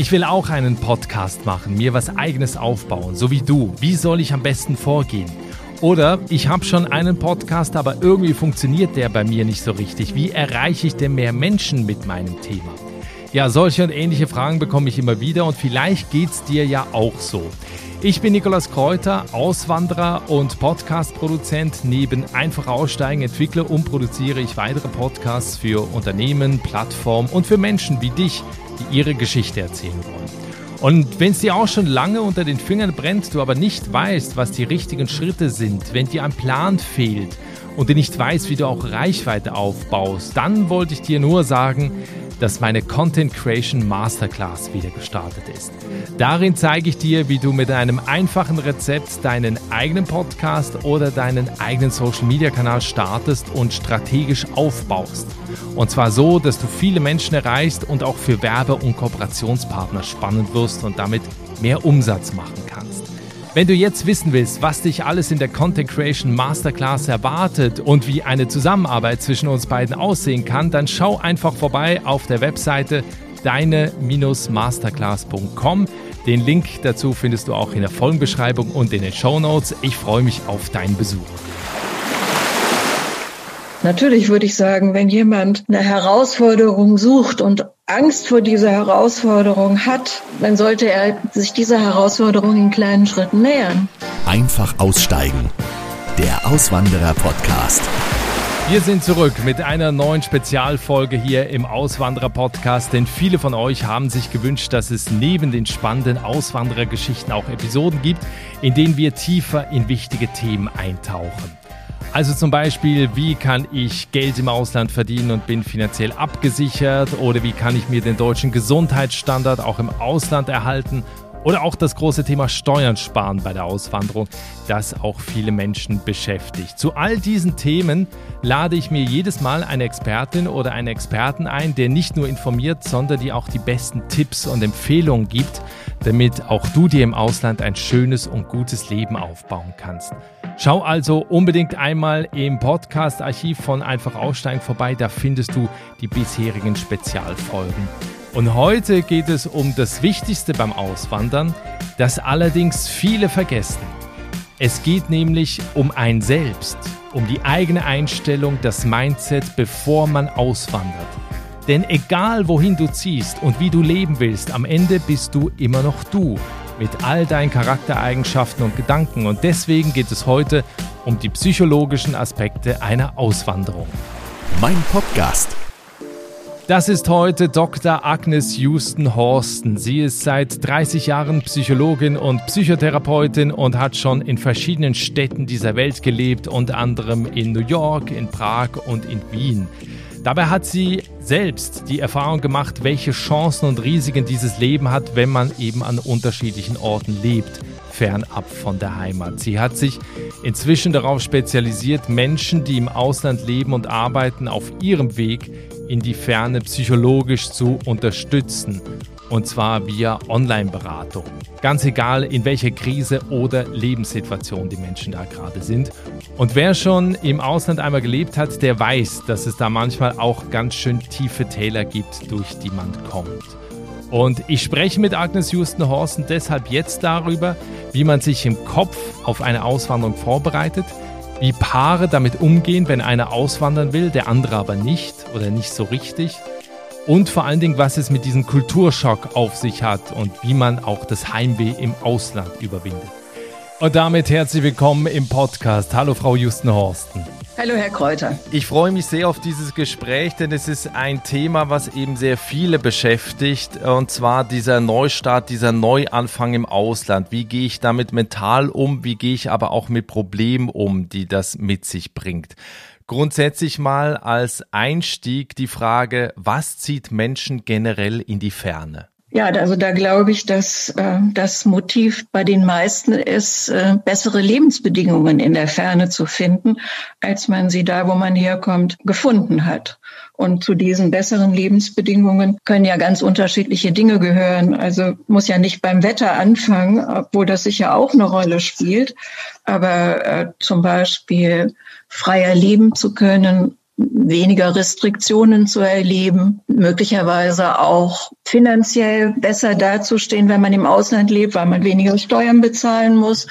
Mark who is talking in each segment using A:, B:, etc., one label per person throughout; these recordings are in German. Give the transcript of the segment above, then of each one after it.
A: Ich will auch einen Podcast machen, mir was eigenes aufbauen, so wie du. Wie soll ich am besten vorgehen? Oder ich habe schon einen Podcast, aber irgendwie funktioniert der bei mir nicht so richtig. Wie erreiche ich denn mehr Menschen mit meinem Thema? Ja, solche und ähnliche Fragen bekomme ich immer wieder und vielleicht geht's dir ja auch so. Ich bin Nikolas Kräuter, Auswanderer und Podcast-Produzent. Neben Einfach Aussteigen entwickle und produziere ich weitere Podcasts für Unternehmen, Plattformen und für Menschen wie dich, die ihre Geschichte erzählen wollen. Und wenn es dir auch schon lange unter den Fingern brennt, du aber nicht weißt, was die richtigen Schritte sind, wenn dir ein Plan fehlt und du nicht weißt, wie du auch Reichweite aufbaust, dann wollte ich dir nur sagen, dass meine Content Creation Masterclass wieder gestartet ist. Darin zeige ich dir, wie du mit einem einfachen Rezept deinen eigenen Podcast oder deinen eigenen Social Media Kanal startest und strategisch aufbaust. Und zwar so, dass du viele Menschen erreichst und auch für Werbe- und Kooperationspartner spannend wirst und damit mehr Umsatz machen. Wenn du jetzt wissen willst, was dich alles in der Content Creation Masterclass erwartet und wie eine Zusammenarbeit zwischen uns beiden aussehen kann, dann schau einfach vorbei auf der Webseite deine-masterclass.com. Den Link dazu findest du auch in der Folgenbeschreibung und in den Show Notes. Ich freue mich auf deinen Besuch.
B: Natürlich würde ich sagen, wenn jemand eine Herausforderung sucht und Angst vor dieser Herausforderung hat, dann sollte er sich dieser Herausforderung in kleinen Schritten nähern.
C: Einfach aussteigen. Der Auswanderer-Podcast.
A: Wir sind zurück mit einer neuen Spezialfolge hier im Auswanderer-Podcast, denn viele von euch haben sich gewünscht, dass es neben den spannenden Auswanderergeschichten auch Episoden gibt, in denen wir tiefer in wichtige Themen eintauchen. Also zum Beispiel, wie kann ich Geld im Ausland verdienen und bin finanziell abgesichert? Oder wie kann ich mir den deutschen Gesundheitsstandard auch im Ausland erhalten? Oder auch das große Thema Steuern sparen bei der Auswanderung, das auch viele Menschen beschäftigt. Zu all diesen Themen lade ich mir jedes Mal eine Expertin oder einen Experten ein, der nicht nur informiert, sondern die auch die besten Tipps und Empfehlungen gibt, damit auch du dir im Ausland ein schönes und gutes Leben aufbauen kannst. Schau also unbedingt einmal im Podcast-Archiv von Einfach Aussteigen vorbei, da findest du die bisherigen Spezialfolgen. Und heute geht es um das Wichtigste beim Auswandern, das allerdings viele vergessen. Es geht nämlich um ein Selbst, um die eigene Einstellung, das Mindset, bevor man auswandert. Denn egal wohin du ziehst und wie du leben willst, am Ende bist du immer noch du mit all deinen Charaktereigenschaften und Gedanken. Und deswegen geht es heute um die psychologischen Aspekte einer Auswanderung.
C: Mein Podcast.
A: Das ist heute Dr. Agnes Houston Horsten. Sie ist seit 30 Jahren Psychologin und Psychotherapeutin und hat schon in verschiedenen Städten dieser Welt gelebt, unter anderem in New York, in Prag und in Wien. Dabei hat sie selbst die Erfahrung gemacht, welche Chancen und Risiken dieses Leben hat, wenn man eben an unterschiedlichen Orten lebt, fernab von der Heimat. Sie hat sich inzwischen darauf spezialisiert, Menschen, die im Ausland leben und arbeiten, auf ihrem Weg in die Ferne psychologisch zu unterstützen und zwar via Online-Beratung. Ganz egal, in welcher Krise oder Lebenssituation die Menschen da gerade sind. Und wer schon im Ausland einmal gelebt hat, der weiß, dass es da manchmal auch ganz schön tiefe Täler gibt, durch die man kommt. Und ich spreche mit Agnes Houston-Horsten deshalb jetzt darüber, wie man sich im Kopf auf eine Auswanderung vorbereitet, wie Paare damit umgehen, wenn einer auswandern will, der andere aber nicht oder nicht so richtig und vor allen Dingen, was es mit diesem Kulturschock auf sich hat und wie man auch das Heimweh im Ausland überwindet. Und damit herzlich willkommen im Podcast. Hallo Frau Justen Horsten.
B: Hallo Herr Kräuter.
A: Ich freue mich sehr auf dieses Gespräch, denn es ist ein Thema, was eben sehr viele beschäftigt, und zwar dieser Neustart, dieser Neuanfang im Ausland. Wie gehe ich damit mental um? Wie gehe ich aber auch mit Problemen um, die das mit sich bringt? Grundsätzlich mal als Einstieg die Frage, was zieht Menschen generell in die Ferne?
B: Ja, also da glaube ich, dass äh, das Motiv bei den meisten ist, äh, bessere Lebensbedingungen in der Ferne zu finden, als man sie da, wo man herkommt, gefunden hat. Und zu diesen besseren Lebensbedingungen können ja ganz unterschiedliche Dinge gehören. Also muss ja nicht beim Wetter anfangen, obwohl das sicher auch eine Rolle spielt. Aber äh, zum Beispiel freier leben zu können, weniger Restriktionen zu erleben, möglicherweise auch finanziell besser dazustehen, wenn man im Ausland lebt, weil man weniger Steuern bezahlen muss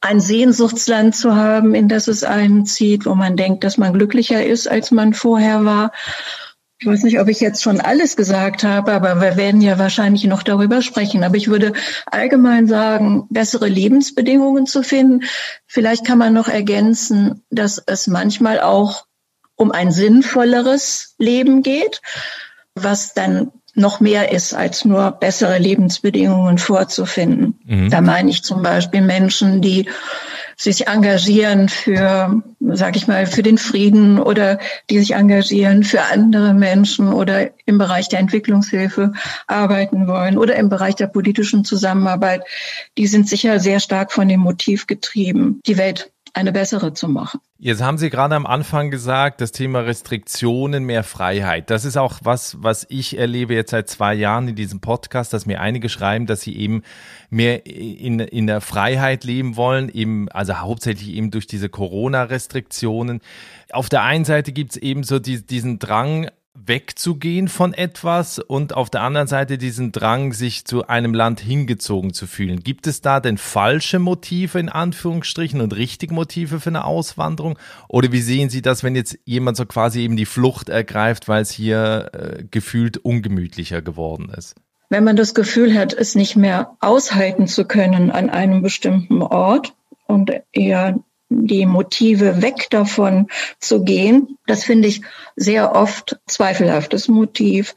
B: ein Sehnsuchtsland zu haben, in das es einen zieht, wo man denkt, dass man glücklicher ist, als man vorher war. Ich weiß nicht, ob ich jetzt schon alles gesagt habe, aber wir werden ja wahrscheinlich noch darüber sprechen. Aber ich würde allgemein sagen, bessere Lebensbedingungen zu finden. Vielleicht kann man noch ergänzen, dass es manchmal auch um ein sinnvolleres Leben geht, was dann noch mehr ist, als nur bessere Lebensbedingungen vorzufinden. Mhm. Da meine ich zum Beispiel Menschen, die sich engagieren für, sag ich mal, für den Frieden oder die sich engagieren für andere Menschen oder im Bereich der Entwicklungshilfe arbeiten wollen oder im Bereich der politischen Zusammenarbeit. Die sind sicher sehr stark von dem Motiv getrieben, die Welt eine bessere zu machen.
A: Jetzt haben Sie gerade am Anfang gesagt, das Thema Restriktionen, mehr Freiheit. Das ist auch was, was ich erlebe jetzt seit zwei Jahren in diesem Podcast, dass mir einige schreiben, dass sie eben mehr in, in der Freiheit leben wollen, eben, also hauptsächlich eben durch diese Corona-Restriktionen. Auf der einen Seite gibt es eben so die, diesen Drang, wegzugehen von etwas und auf der anderen Seite diesen Drang, sich zu einem Land hingezogen zu fühlen. Gibt es da denn falsche Motive in Anführungsstrichen und richtige Motive für eine Auswanderung? Oder wie sehen Sie das, wenn jetzt jemand so quasi eben die Flucht ergreift, weil es hier äh, gefühlt ungemütlicher geworden ist?
B: Wenn man das Gefühl hat, es nicht mehr aushalten zu können an einem bestimmten Ort und eher die Motive weg davon zu gehen, das finde ich sehr oft zweifelhaftes Motiv,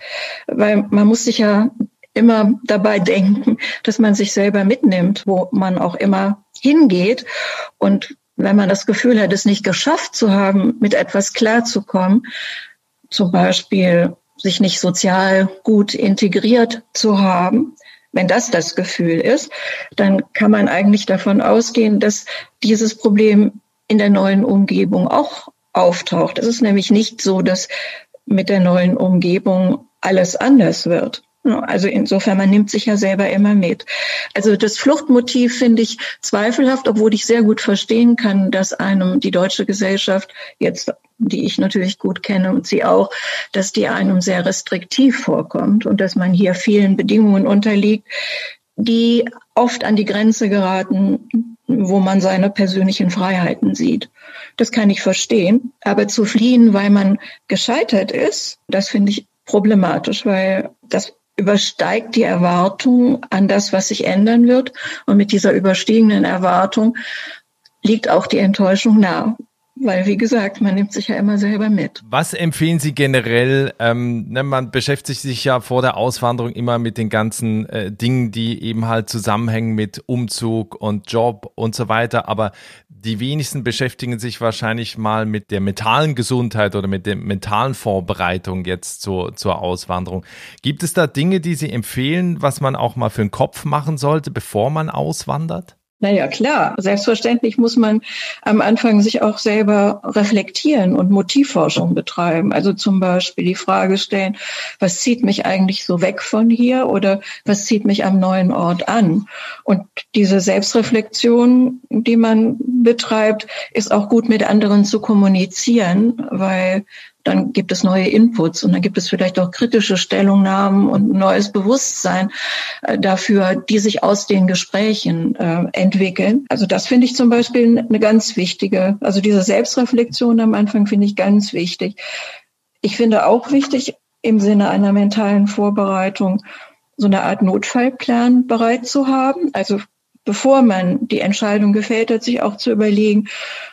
B: weil man muss sich ja immer dabei denken, dass man sich selber mitnimmt, wo man auch immer hingeht. Und wenn man das Gefühl hat, es nicht geschafft zu haben, mit etwas klarzukommen, zum Beispiel sich nicht sozial gut integriert zu haben, wenn das das Gefühl ist, dann kann man eigentlich davon ausgehen, dass dieses Problem in der neuen Umgebung auch auftaucht. Es ist nämlich nicht so, dass mit der neuen Umgebung alles anders wird. Also insofern, man nimmt sich ja selber immer mit. Also das Fluchtmotiv finde ich zweifelhaft, obwohl ich sehr gut verstehen kann, dass einem die deutsche Gesellschaft jetzt, die ich natürlich gut kenne und sie auch, dass die einem sehr restriktiv vorkommt und dass man hier vielen Bedingungen unterliegt, die oft an die Grenze geraten, wo man seine persönlichen Freiheiten sieht. Das kann ich verstehen. Aber zu fliehen, weil man gescheitert ist, das finde ich problematisch, weil das übersteigt die Erwartung an das, was sich ändern wird. Und mit dieser überstiegenen Erwartung liegt auch die Enttäuschung nah. Weil, wie gesagt, man nimmt sich ja immer selber mit.
A: Was empfehlen Sie generell? Ähm, ne, man beschäftigt sich ja vor der Auswanderung immer mit den ganzen äh, Dingen, die eben halt zusammenhängen mit Umzug und Job und so weiter. Aber die wenigsten beschäftigen sich wahrscheinlich mal mit der mentalen Gesundheit oder mit der mentalen Vorbereitung jetzt zur, zur Auswanderung. Gibt es da Dinge, die Sie empfehlen, was man auch mal für den Kopf machen sollte, bevor man auswandert?
B: Naja, klar. Selbstverständlich muss man am Anfang sich auch selber reflektieren und Motivforschung betreiben. Also zum Beispiel die Frage stellen, was zieht mich eigentlich so weg von hier oder was zieht mich am neuen Ort an? Und diese Selbstreflexion, die man betreibt, ist auch gut mit anderen zu kommunizieren, weil dann gibt es neue Inputs und dann gibt es vielleicht auch kritische Stellungnahmen und neues Bewusstsein äh, dafür, die sich aus den Gesprächen äh, entwickeln. Also das finde ich zum Beispiel eine ganz wichtige, also diese Selbstreflexion am Anfang finde ich ganz wichtig. Ich finde auch wichtig im Sinne einer mentalen Vorbereitung, so eine Art Notfallplan bereit zu haben. Also bevor man die Entscheidung gefällt hat, sich auch zu überlegen,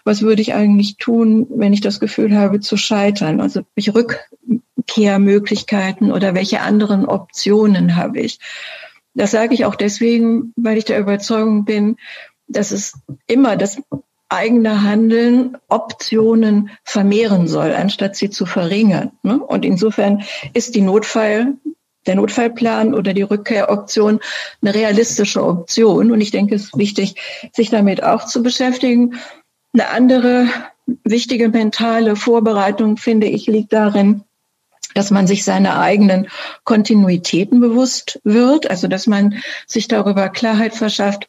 B: was würde ich eigentlich tun, wenn ich das Gefühl habe zu scheitern? Also welche Rückkehrmöglichkeiten oder welche anderen Optionen habe ich? Das sage ich auch deswegen, weil ich der Überzeugung bin, dass es immer das eigene Handeln Optionen vermehren soll, anstatt sie zu verringern. Ne? Und insofern ist die Notfall der Notfallplan oder die Rückkehroption eine realistische Option. Und ich denke, es ist wichtig, sich damit auch zu beschäftigen. Eine andere wichtige mentale Vorbereitung, finde ich, liegt darin, dass man sich seine eigenen Kontinuitäten bewusst wird, also dass man sich darüber Klarheit verschafft,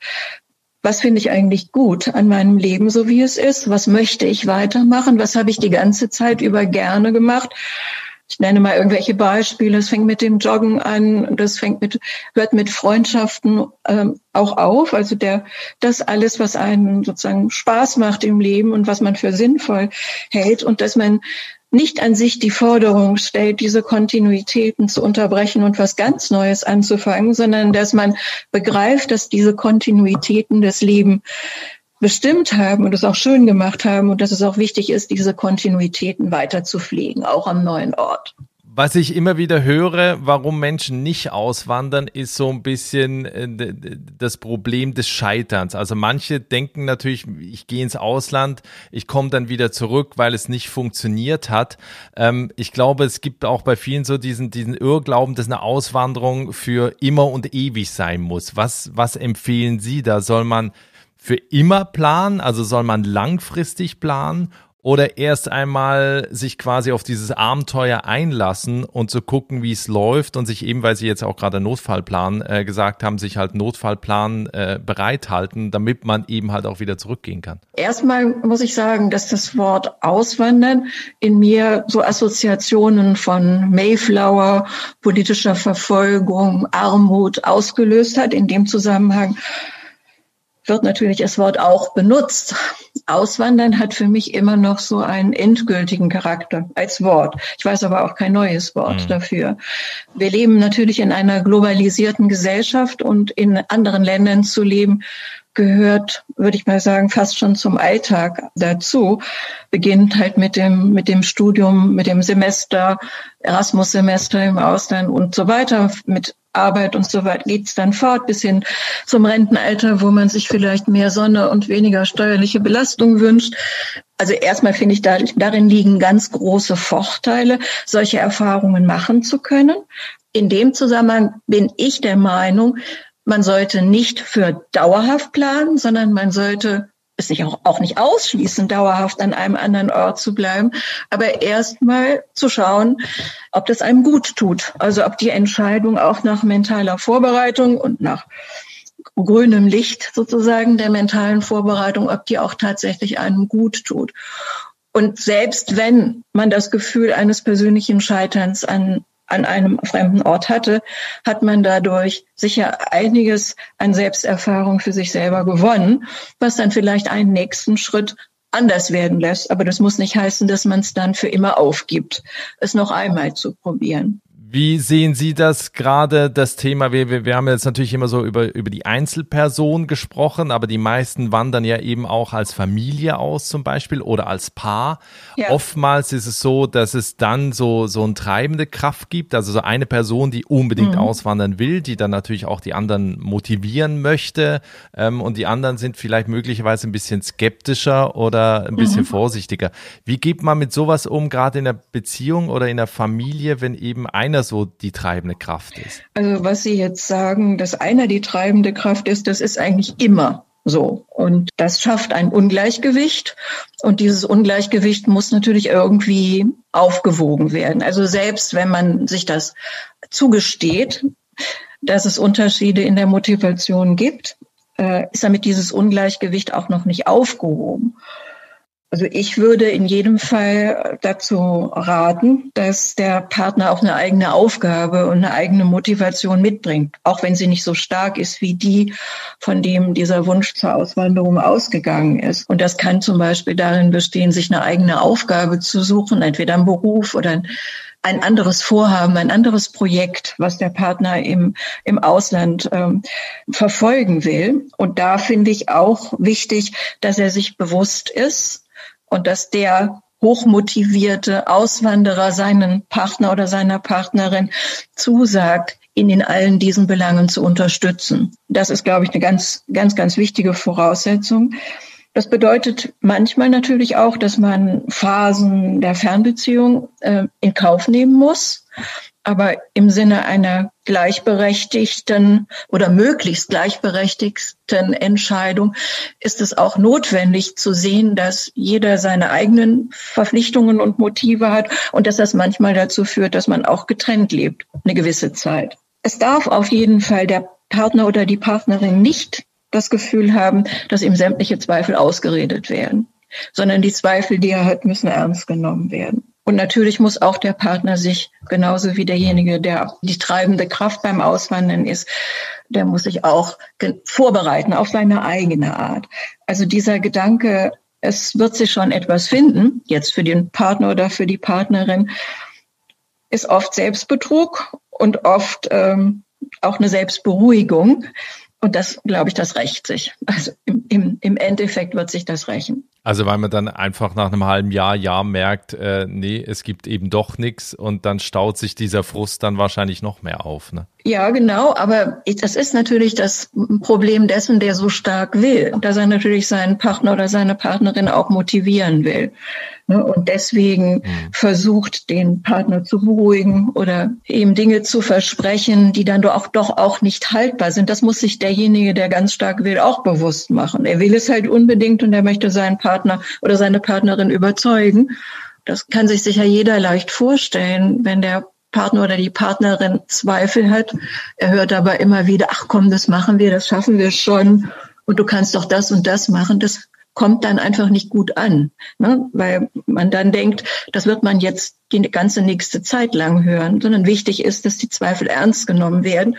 B: was finde ich eigentlich gut an meinem Leben, so wie es ist? Was möchte ich weitermachen? Was habe ich die ganze Zeit über gerne gemacht? Ich nenne mal irgendwelche Beispiele. Es fängt mit dem Joggen an, das fängt mit, hört mit Freundschaften ähm, auch auf. Also der, das alles, was einen sozusagen Spaß macht im Leben und was man für sinnvoll hält und dass man nicht an sich die Forderung stellt, diese Kontinuitäten zu unterbrechen und was ganz Neues anzufangen, sondern dass man begreift, dass diese Kontinuitäten des Lebens bestimmt haben und es auch schön gemacht haben und dass es auch wichtig ist, diese Kontinuitäten weiter zu pflegen, auch am neuen Ort.
A: Was ich immer wieder höre, warum Menschen nicht auswandern, ist so ein bisschen äh, das Problem des Scheiterns. Also manche denken natürlich, ich gehe ins Ausland, ich komme dann wieder zurück, weil es nicht funktioniert hat. Ähm, ich glaube, es gibt auch bei vielen so diesen, diesen Irrglauben, dass eine Auswanderung für immer und ewig sein muss. Was, was empfehlen Sie da? Soll man für immer planen? Also soll man langfristig planen? Oder erst einmal sich quasi auf dieses Abenteuer einlassen und zu gucken, wie es läuft und sich eben, weil Sie jetzt auch gerade Notfallplan äh, gesagt haben, sich halt Notfallplan äh, bereithalten, damit man eben halt auch wieder zurückgehen kann.
B: Erstmal muss ich sagen, dass das Wort Auswandern in mir so Assoziationen von Mayflower, politischer Verfolgung, Armut ausgelöst hat. In dem Zusammenhang wird natürlich das Wort auch benutzt. Auswandern hat für mich immer noch so einen endgültigen Charakter als Wort. Ich weiß aber auch kein neues Wort mhm. dafür. Wir leben natürlich in einer globalisierten Gesellschaft und in anderen Ländern zu leben gehört, würde ich mal sagen, fast schon zum Alltag dazu. Beginnt halt mit dem, mit dem Studium, mit dem Semester, Erasmus-Semester im Ausland und so weiter, mit Arbeit und so weiter geht's dann fort bis hin zum Rentenalter, wo man sich vielleicht mehr Sonne und weniger steuerliche Belastung wünscht. Also erstmal finde ich, da, darin liegen ganz große Vorteile, solche Erfahrungen machen zu können. In dem Zusammenhang bin ich der Meinung, man sollte nicht für dauerhaft planen, sondern man sollte es nicht auch, auch nicht ausschließen, dauerhaft an einem anderen Ort zu bleiben, aber erstmal zu schauen, ob das einem gut tut. Also ob die Entscheidung auch nach mentaler Vorbereitung und nach grünem Licht sozusagen der mentalen Vorbereitung, ob die auch tatsächlich einem gut tut. Und selbst wenn man das Gefühl eines persönlichen Scheiterns an an einem fremden Ort hatte, hat man dadurch sicher einiges an Selbsterfahrung für sich selber gewonnen, was dann vielleicht einen nächsten Schritt anders werden lässt. Aber das muss nicht heißen, dass man es dann für immer aufgibt, es noch einmal zu probieren.
A: Wie sehen Sie das gerade, das Thema? Wir, wir, wir haben jetzt natürlich immer so über, über die Einzelperson gesprochen, aber die meisten wandern ja eben auch als Familie aus zum Beispiel oder als Paar. Ja. Oftmals ist es so, dass es dann so, so eine treibende Kraft gibt, also so eine Person, die unbedingt mhm. auswandern will, die dann natürlich auch die anderen motivieren möchte ähm, und die anderen sind vielleicht möglicherweise ein bisschen skeptischer oder ein bisschen mhm. vorsichtiger. Wie geht man mit sowas um, gerade in der Beziehung oder in der Familie, wenn eben einer einer so die treibende Kraft ist?
B: Also was Sie jetzt sagen, dass einer die treibende Kraft ist, das ist eigentlich immer so. Und das schafft ein Ungleichgewicht. Und dieses Ungleichgewicht muss natürlich irgendwie aufgewogen werden. Also selbst wenn man sich das zugesteht, dass es Unterschiede in der Motivation gibt, äh, ist damit dieses Ungleichgewicht auch noch nicht aufgehoben. Also ich würde in jedem Fall dazu raten, dass der Partner auch eine eigene Aufgabe und eine eigene Motivation mitbringt, auch wenn sie nicht so stark ist wie die, von dem dieser Wunsch zur Auswanderung ausgegangen ist. Und das kann zum Beispiel darin bestehen, sich eine eigene Aufgabe zu suchen, entweder ein Beruf oder ein anderes Vorhaben, ein anderes Projekt, was der Partner im, im Ausland ähm, verfolgen will. Und da finde ich auch wichtig, dass er sich bewusst ist, und dass der hochmotivierte Auswanderer seinen Partner oder seiner Partnerin zusagt, ihn in allen diesen Belangen zu unterstützen. Das ist, glaube ich, eine ganz, ganz, ganz wichtige Voraussetzung. Das bedeutet manchmal natürlich auch, dass man Phasen der Fernbeziehung äh, in Kauf nehmen muss. Aber im Sinne einer gleichberechtigten oder möglichst gleichberechtigten Entscheidung ist es auch notwendig zu sehen, dass jeder seine eigenen Verpflichtungen und Motive hat und dass das manchmal dazu führt, dass man auch getrennt lebt, eine gewisse Zeit. Es darf auf jeden Fall der Partner oder die Partnerin nicht das Gefühl haben, dass ihm sämtliche Zweifel ausgeredet werden, sondern die Zweifel, die er hat, müssen ernst genommen werden. Und natürlich muss auch der Partner sich, genauso wie derjenige, der die treibende Kraft beim Auswandern ist, der muss sich auch vorbereiten auf seine eigene Art. Also dieser Gedanke, es wird sich schon etwas finden, jetzt für den Partner oder für die Partnerin, ist oft Selbstbetrug und oft ähm, auch eine Selbstberuhigung. Und das, glaube ich, das rächt sich. Also im, im, im Endeffekt wird sich das rächen.
A: Also weil man dann einfach nach einem halben Jahr, Jahr merkt, äh, nee, es gibt eben doch nichts und dann staut sich dieser Frust dann wahrscheinlich noch mehr auf. Ne?
B: Ja, genau, aber das ist natürlich das Problem dessen, der so stark will, dass er natürlich seinen Partner oder seine Partnerin auch motivieren will. Ne? Und deswegen mhm. versucht, den Partner zu beruhigen oder ihm Dinge zu versprechen, die dann doch, doch auch nicht haltbar sind. Das muss sich derjenige, der ganz stark will, auch bewusst machen. Er will es halt unbedingt und er möchte seinen Partner oder seine Partnerin überzeugen. Das kann sich sicher jeder leicht vorstellen, wenn der Partner oder die Partnerin Zweifel hat. Er hört aber immer wieder, ach komm, das machen wir, das schaffen wir schon und du kannst doch das und das machen. Das kommt dann einfach nicht gut an, ne? weil man dann denkt, das wird man jetzt die ganze nächste Zeit lang hören, sondern wichtig ist, dass die Zweifel ernst genommen werden.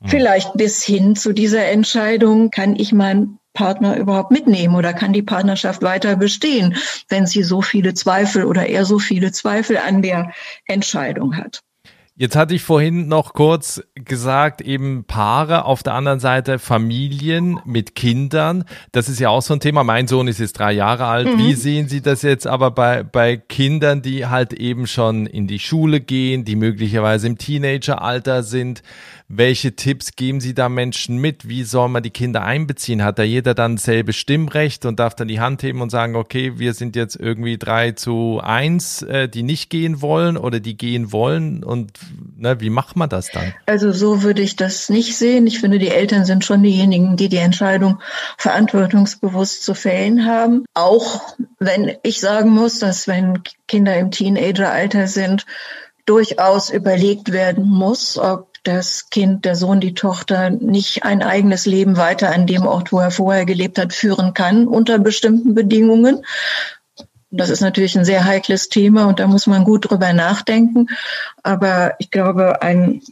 B: Mhm. Vielleicht bis hin zu dieser Entscheidung, kann ich meinen Partner überhaupt mitnehmen oder kann die Partnerschaft weiter bestehen, wenn sie so viele Zweifel oder er so viele Zweifel an der Entscheidung hat.
A: Jetzt hatte ich vorhin noch kurz gesagt, eben Paare, auf der anderen Seite Familien mit Kindern. Das ist ja auch so ein Thema. Mein Sohn ist jetzt drei Jahre alt. Mhm. Wie sehen Sie das jetzt aber bei, bei Kindern, die halt eben schon in die Schule gehen, die möglicherweise im Teenageralter sind? Welche Tipps geben Sie da Menschen mit? Wie soll man die Kinder einbeziehen? Hat da jeder dann selbe Stimmrecht und darf dann die Hand heben und sagen, okay, wir sind jetzt irgendwie drei zu eins, äh, die nicht gehen wollen oder die gehen wollen? Und ne, wie macht man das dann?
B: Also so würde ich das nicht sehen. Ich finde, die Eltern sind schon diejenigen, die die Entscheidung verantwortungsbewusst zu fällen haben. Auch wenn ich sagen muss, dass wenn Kinder im Teenageralter sind, durchaus überlegt werden muss, ob das Kind, der Sohn, die Tochter nicht ein eigenes Leben weiter an dem Ort, wo er vorher gelebt hat, führen kann unter bestimmten Bedingungen. Das ist natürlich ein sehr heikles Thema und da muss man gut drüber nachdenken. Aber ich glaube, ein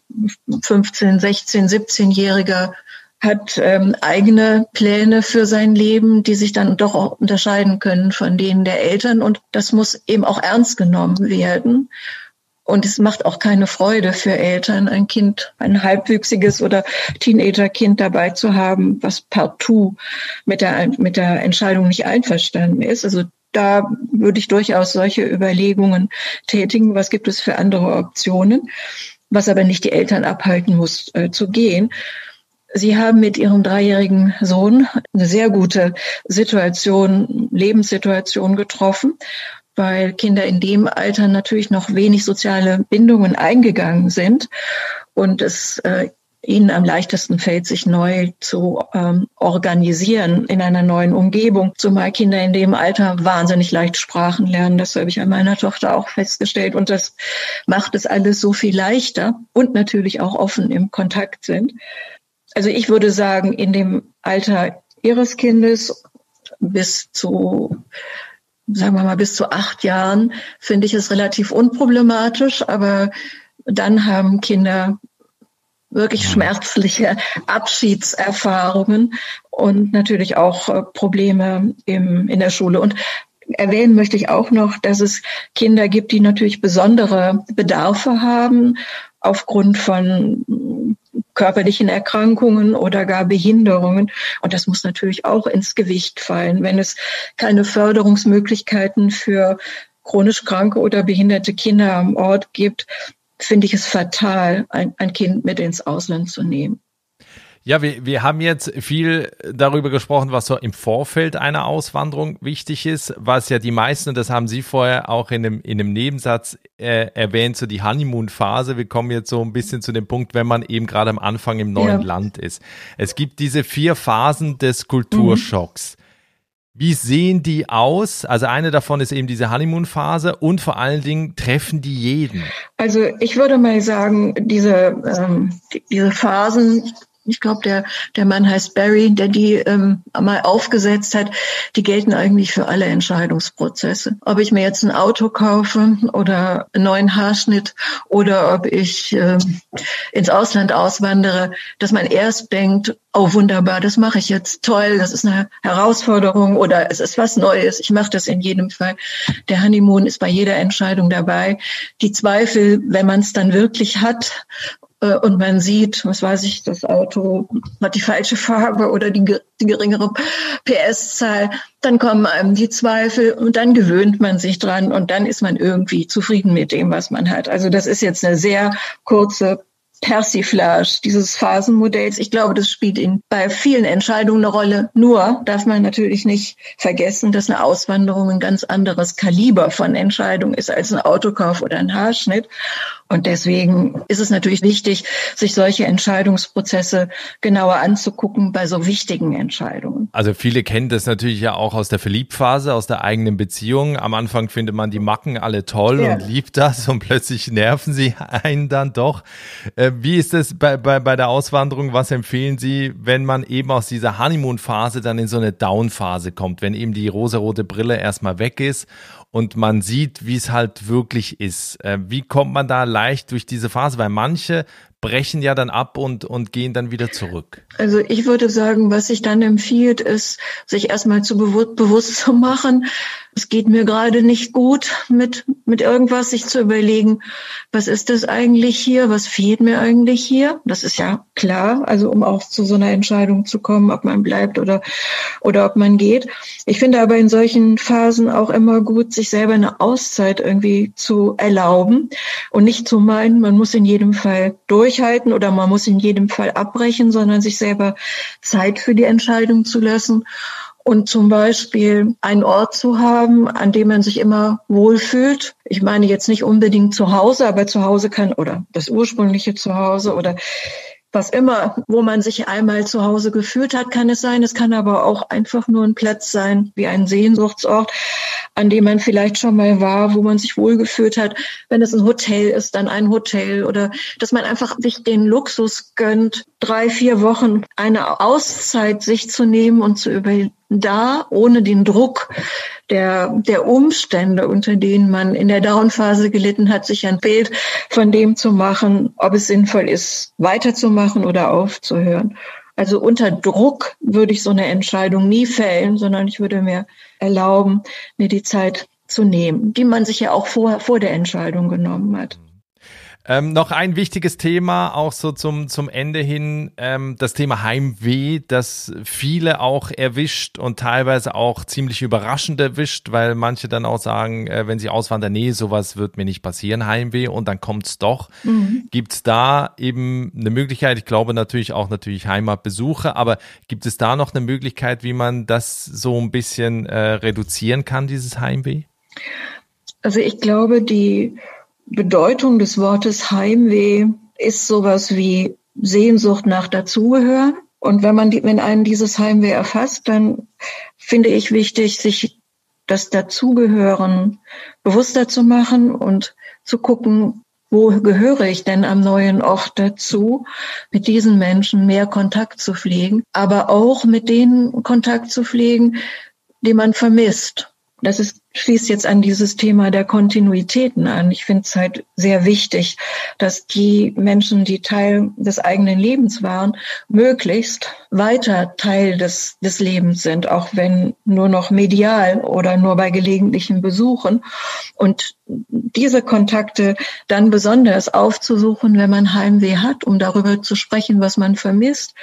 B: 15, 16, 17-Jähriger hat ähm, eigene Pläne für sein Leben, die sich dann doch auch unterscheiden können von denen der Eltern. Und das muss eben auch ernst genommen werden. Und es macht auch keine Freude für Eltern, ein Kind, ein halbwüchsiges oder Teenagerkind dabei zu haben, was partout mit der, mit der Entscheidung nicht einverstanden ist. Also da würde ich durchaus solche Überlegungen tätigen. Was gibt es für andere Optionen? Was aber nicht die Eltern abhalten muss, äh, zu gehen. Sie haben mit Ihrem dreijährigen Sohn eine sehr gute Situation, Lebenssituation getroffen weil Kinder in dem Alter natürlich noch wenig soziale Bindungen eingegangen sind und es äh, ihnen am leichtesten fällt, sich neu zu ähm, organisieren in einer neuen Umgebung. Zumal Kinder in dem Alter wahnsinnig leicht Sprachen lernen. Das habe ich an meiner Tochter auch festgestellt. Und das macht es alles so viel leichter und natürlich auch offen im Kontakt sind. Also ich würde sagen, in dem Alter Ihres Kindes bis zu sagen wir mal, bis zu acht Jahren finde ich es relativ unproblematisch, aber dann haben Kinder wirklich schmerzliche Abschiedserfahrungen und natürlich auch äh, Probleme im, in der Schule. Und erwähnen möchte ich auch noch, dass es Kinder gibt, die natürlich besondere Bedarfe haben aufgrund von körperlichen Erkrankungen oder gar Behinderungen. Und das muss natürlich auch ins Gewicht fallen. Wenn es keine Förderungsmöglichkeiten für chronisch kranke oder behinderte Kinder am Ort gibt, finde ich es fatal, ein, ein Kind mit ins Ausland zu nehmen.
A: Ja, wir, wir haben jetzt viel darüber gesprochen, was so im Vorfeld einer Auswanderung wichtig ist, was ja die meisten, und das haben Sie vorher auch in einem, in einem Nebensatz äh, erwähnt, so die Honeymoon-Phase. Wir kommen jetzt so ein bisschen zu dem Punkt, wenn man eben gerade am Anfang im neuen ja. Land ist. Es gibt diese vier Phasen des Kulturschocks. Mhm. Wie sehen die aus? Also eine davon ist eben diese Honeymoon-Phase und vor allen Dingen treffen die jeden.
B: Also ich würde mal sagen, diese, ähm, diese Phasen ich glaube, der, der Mann heißt Barry, der die ähm, mal aufgesetzt hat, die gelten eigentlich für alle Entscheidungsprozesse. Ob ich mir jetzt ein Auto kaufe oder einen neuen Haarschnitt oder ob ich ähm, ins Ausland auswandere, dass man erst denkt, oh wunderbar, das mache ich jetzt toll, das ist eine Herausforderung oder es ist was Neues, ich mache das in jedem Fall. Der Honeymoon ist bei jeder Entscheidung dabei. Die Zweifel, wenn man es dann wirklich hat und man sieht, was weiß ich, das Auto hat die falsche Farbe oder die, die geringere PS-Zahl, dann kommen einem die Zweifel und dann gewöhnt man sich dran und dann ist man irgendwie zufrieden mit dem, was man hat. Also das ist jetzt eine sehr kurze Persiflage dieses Phasenmodells. Ich glaube, das spielt in, bei vielen Entscheidungen eine Rolle. Nur darf man natürlich nicht vergessen, dass eine Auswanderung ein ganz anderes Kaliber von Entscheidung ist als ein Autokauf oder ein Haarschnitt. Und deswegen ist es natürlich wichtig, sich solche Entscheidungsprozesse genauer anzugucken bei so wichtigen Entscheidungen.
A: Also viele kennen das natürlich ja auch aus der Verliebphase, aus der eigenen Beziehung. Am Anfang findet man die Macken alle toll ja. und liebt das und plötzlich nerven sie einen dann doch. Äh, wie ist es bei, bei, bei der Auswanderung? Was empfehlen Sie, wenn man eben aus dieser Honeymoon-Phase dann in so eine Down-Phase kommt, wenn eben die rosarote Brille erstmal weg ist und man sieht, wie es halt wirklich ist. Äh, wie kommt man da leicht durch diese Phase? Weil manche brechen ja dann ab und, und gehen dann wieder zurück.
B: Also ich würde sagen, was sich dann empfiehlt, ist, sich erstmal zu bewusst, bewusst zu machen, es geht mir gerade nicht gut mit, mit irgendwas, sich zu überlegen, was ist das eigentlich hier, was fehlt mir eigentlich hier? Das ist ja klar, also um auch zu so einer Entscheidung zu kommen, ob man bleibt oder, oder ob man geht. Ich finde aber in solchen Phasen auch immer gut, sich selber eine Auszeit irgendwie zu erlauben und nicht zu meinen, man muss in jedem Fall durchhalten oder man muss in jedem Fall abbrechen, sondern sich selber Zeit für die Entscheidung zu lassen und zum Beispiel einen Ort zu haben, an dem man sich immer wohlfühlt. Ich meine jetzt nicht unbedingt zu Hause, aber zu Hause kann oder das ursprüngliche Zuhause oder was immer, wo man sich einmal zu Hause gefühlt hat, kann es sein. Es kann aber auch einfach nur ein Platz sein, wie ein Sehnsuchtsort, an dem man vielleicht schon mal war, wo man sich wohlgefühlt hat. Wenn es ein Hotel ist, dann ein Hotel oder dass man einfach sich den Luxus gönnt, drei, vier Wochen eine Auszeit sich zu nehmen und zu überlegen, da, ohne den Druck der, der Umstände, unter denen man in der Downphase gelitten hat, sich ein Bild von dem zu machen, ob es sinnvoll ist, weiterzumachen oder aufzuhören. Also unter Druck würde ich so eine Entscheidung nie fällen, sondern ich würde mir erlauben, mir die Zeit zu nehmen, die man sich ja auch vor, vor der Entscheidung genommen hat.
A: Ähm, noch ein wichtiges Thema, auch so zum, zum Ende hin, ähm, das Thema Heimweh, das viele auch erwischt und teilweise auch ziemlich überraschend erwischt, weil manche dann auch sagen, äh, wenn sie auswandern, nee, sowas wird mir nicht passieren, Heimweh, und dann kommt's doch. Mhm. Gibt da eben eine Möglichkeit, ich glaube natürlich auch natürlich Heimatbesuche, aber gibt es da noch eine Möglichkeit, wie man das so ein bisschen äh, reduzieren kann, dieses Heimweh?
B: Also ich glaube, die Bedeutung des Wortes Heimweh ist sowas wie Sehnsucht nach Dazugehören. Und wenn man, wenn einen dieses Heimweh erfasst, dann finde ich wichtig, sich das Dazugehören bewusster zu machen und zu gucken, wo gehöre ich denn am neuen Ort dazu, mit diesen Menschen mehr Kontakt zu pflegen, aber auch mit denen Kontakt zu pflegen, die man vermisst das ist, schließt jetzt an dieses Thema der Kontinuitäten an. Ich finde es halt sehr wichtig, dass die Menschen, die Teil des eigenen Lebens waren, möglichst weiter Teil des, des Lebens sind, auch wenn nur noch medial oder nur bei gelegentlichen Besuchen. Und diese Kontakte dann besonders aufzusuchen, wenn man Heimweh hat, um darüber zu sprechen, was man vermisst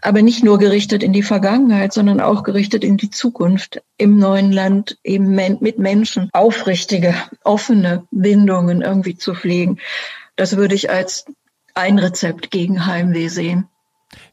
B: aber nicht nur gerichtet in die Vergangenheit, sondern auch gerichtet in die Zukunft im neuen Land, eben mit Menschen aufrichtige, offene Bindungen irgendwie zu pflegen. Das würde ich als ein Rezept gegen Heimweh sehen.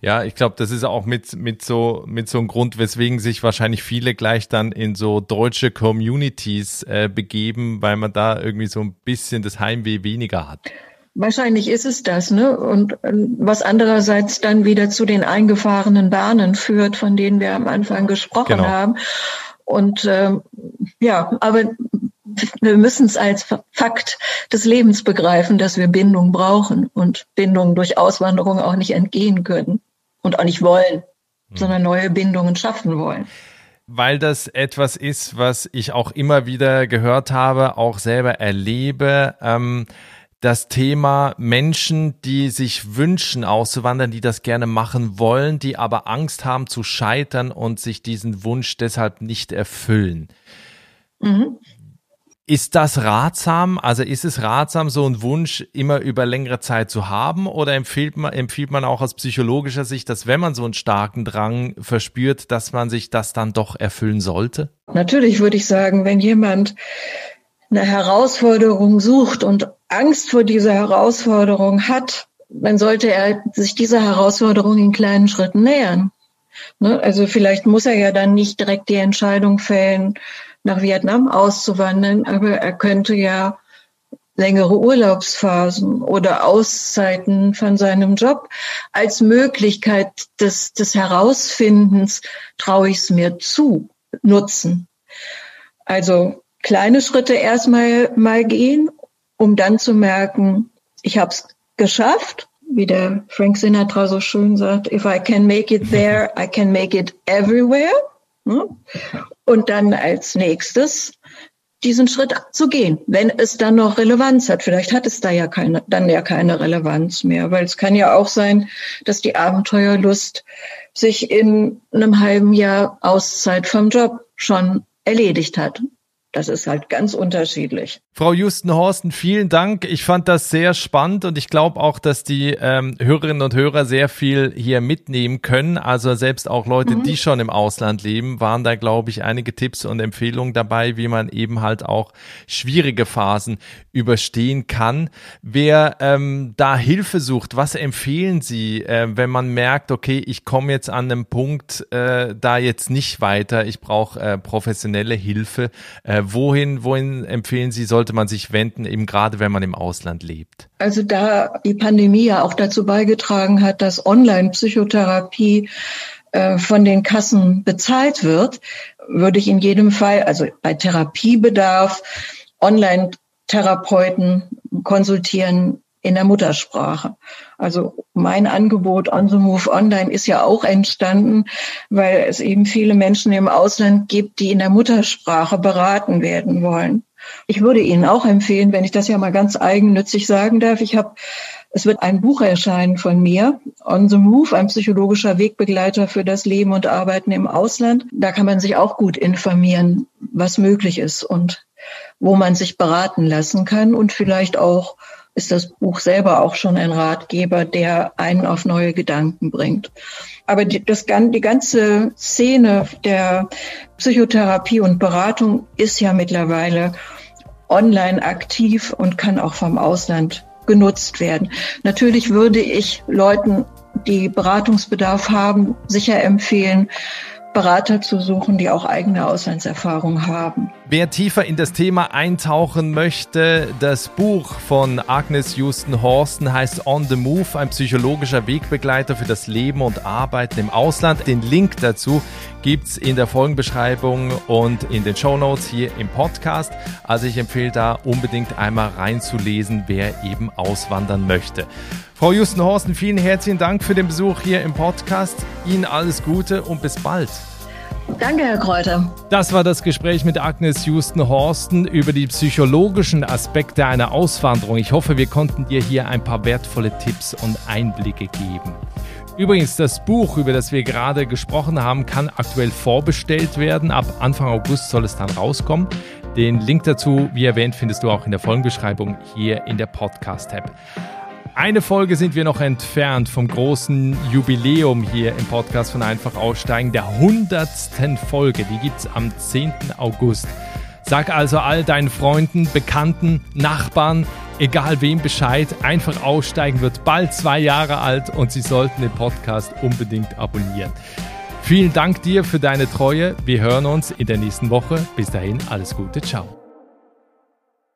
A: Ja, ich glaube, das ist auch mit, mit so, mit so einem Grund, weswegen sich wahrscheinlich viele gleich dann in so deutsche Communities äh, begeben, weil man da irgendwie so ein bisschen das Heimweh weniger hat.
B: Wahrscheinlich ist es das, ne? Und ähm, was andererseits dann wieder zu den eingefahrenen Bahnen führt, von denen wir am Anfang gesprochen genau. haben. Und ähm, ja, aber wir müssen es als Fakt des Lebens begreifen, dass wir Bindung brauchen und Bindung durch Auswanderung auch nicht entgehen können. und auch nicht wollen, mhm. sondern neue Bindungen schaffen wollen
A: weil das etwas ist, was ich auch immer wieder gehört habe, auch selber erlebe. Ähm, das Thema Menschen, die sich wünschen auszuwandern, die das gerne machen wollen, die aber Angst haben zu scheitern und sich diesen Wunsch deshalb nicht erfüllen. Mhm. Ist das ratsam? Also ist es ratsam, so einen Wunsch immer über längere Zeit zu haben? Oder empfiehlt man, empfiehlt man auch aus psychologischer Sicht, dass wenn man so einen starken Drang verspürt, dass man sich das dann doch erfüllen sollte?
B: Natürlich würde ich sagen, wenn jemand eine Herausforderung sucht und Angst vor dieser Herausforderung hat, dann sollte er sich dieser Herausforderung in kleinen Schritten nähern. Ne? Also vielleicht muss er ja dann nicht direkt die Entscheidung fällen, nach Vietnam auszuwandern, aber er könnte ja längere Urlaubsphasen oder Auszeiten von seinem Job als Möglichkeit des, des Herausfindens, traue ich es mir zu, nutzen. Also kleine Schritte erstmal mal gehen, um dann zu merken, ich habe es geschafft, wie der Frank Sinatra so schön sagt, if I can make it there, I can make it everywhere. Ne? Und dann als nächstes diesen Schritt zu gehen, wenn es dann noch Relevanz hat. Vielleicht hat es da ja keine, dann ja keine Relevanz mehr, weil es kann ja auch sein, dass die Abenteuerlust sich in einem halben Jahr Auszeit vom Job schon erledigt hat. Das ist halt ganz unterschiedlich.
A: Frau Justen-Horsten, vielen Dank. Ich fand das sehr spannend und ich glaube auch, dass die ähm, Hörerinnen und Hörer sehr viel hier mitnehmen können. Also selbst auch Leute, mhm. die schon im Ausland leben, waren da, glaube ich, einige Tipps und Empfehlungen dabei, wie man eben halt auch schwierige Phasen überstehen kann. Wer ähm, da Hilfe sucht, was empfehlen Sie, äh, wenn man merkt, okay, ich komme jetzt an einem Punkt, äh, da jetzt nicht weiter, ich brauche äh, professionelle Hilfe. Wohin, wohin empfehlen Sie, sollte man sich wenden, eben gerade wenn man im Ausland lebt?
B: Also da die Pandemie ja auch dazu beigetragen hat, dass Online-Psychotherapie äh, von den Kassen bezahlt wird, würde ich in jedem Fall, also bei Therapiebedarf, Online-Therapeuten konsultieren in der Muttersprache. Also mein Angebot On the Move Online ist ja auch entstanden, weil es eben viele Menschen im Ausland gibt, die in der Muttersprache beraten werden wollen. Ich würde Ihnen auch empfehlen, wenn ich das ja mal ganz eigennützig sagen darf, ich habe es wird ein Buch erscheinen von mir, On the Move, ein psychologischer Wegbegleiter für das Leben und Arbeiten im Ausland. Da kann man sich auch gut informieren, was möglich ist und wo man sich beraten lassen kann und vielleicht auch ist das Buch selber auch schon ein Ratgeber, der einen auf neue Gedanken bringt. Aber die, das, die ganze Szene der Psychotherapie und Beratung ist ja mittlerweile online aktiv und kann auch vom Ausland genutzt werden. Natürlich würde ich Leuten, die Beratungsbedarf haben, sicher empfehlen, Berater zu suchen, die auch eigene Auslandserfahrung haben.
A: Wer tiefer in das Thema eintauchen möchte, das Buch von Agnes Houston Horsten heißt On the Move, ein psychologischer Wegbegleiter für das Leben und Arbeiten im Ausland. Den Link dazu gibt es in der Folgenbeschreibung und in den Show Notes hier im Podcast. Also ich empfehle da unbedingt einmal reinzulesen, wer eben auswandern möchte. Frau Justen Horsten, vielen herzlichen Dank für den Besuch hier im Podcast. Ihnen alles Gute und bis bald.
B: Danke, Herr Kräuter.
A: Das war das Gespräch mit Agnes Houston-Horsten über die psychologischen Aspekte einer Auswanderung. Ich hoffe, wir konnten dir hier ein paar wertvolle Tipps und Einblicke geben. Übrigens, das Buch, über das wir gerade gesprochen haben, kann aktuell vorbestellt werden. Ab Anfang August soll es dann rauskommen. Den Link dazu, wie erwähnt, findest du auch in der Folgenbeschreibung hier in der Podcast-Tab. Eine Folge sind wir noch entfernt vom großen Jubiläum hier im Podcast von Einfach Aussteigen, der hundertsten Folge. Die gibt's am 10. August. Sag also all deinen Freunden, Bekannten, Nachbarn, egal wem Bescheid, einfach aussteigen wird bald zwei Jahre alt und sie sollten den Podcast unbedingt abonnieren. Vielen Dank dir für deine Treue. Wir hören uns in der nächsten Woche. Bis dahin, alles Gute. Ciao.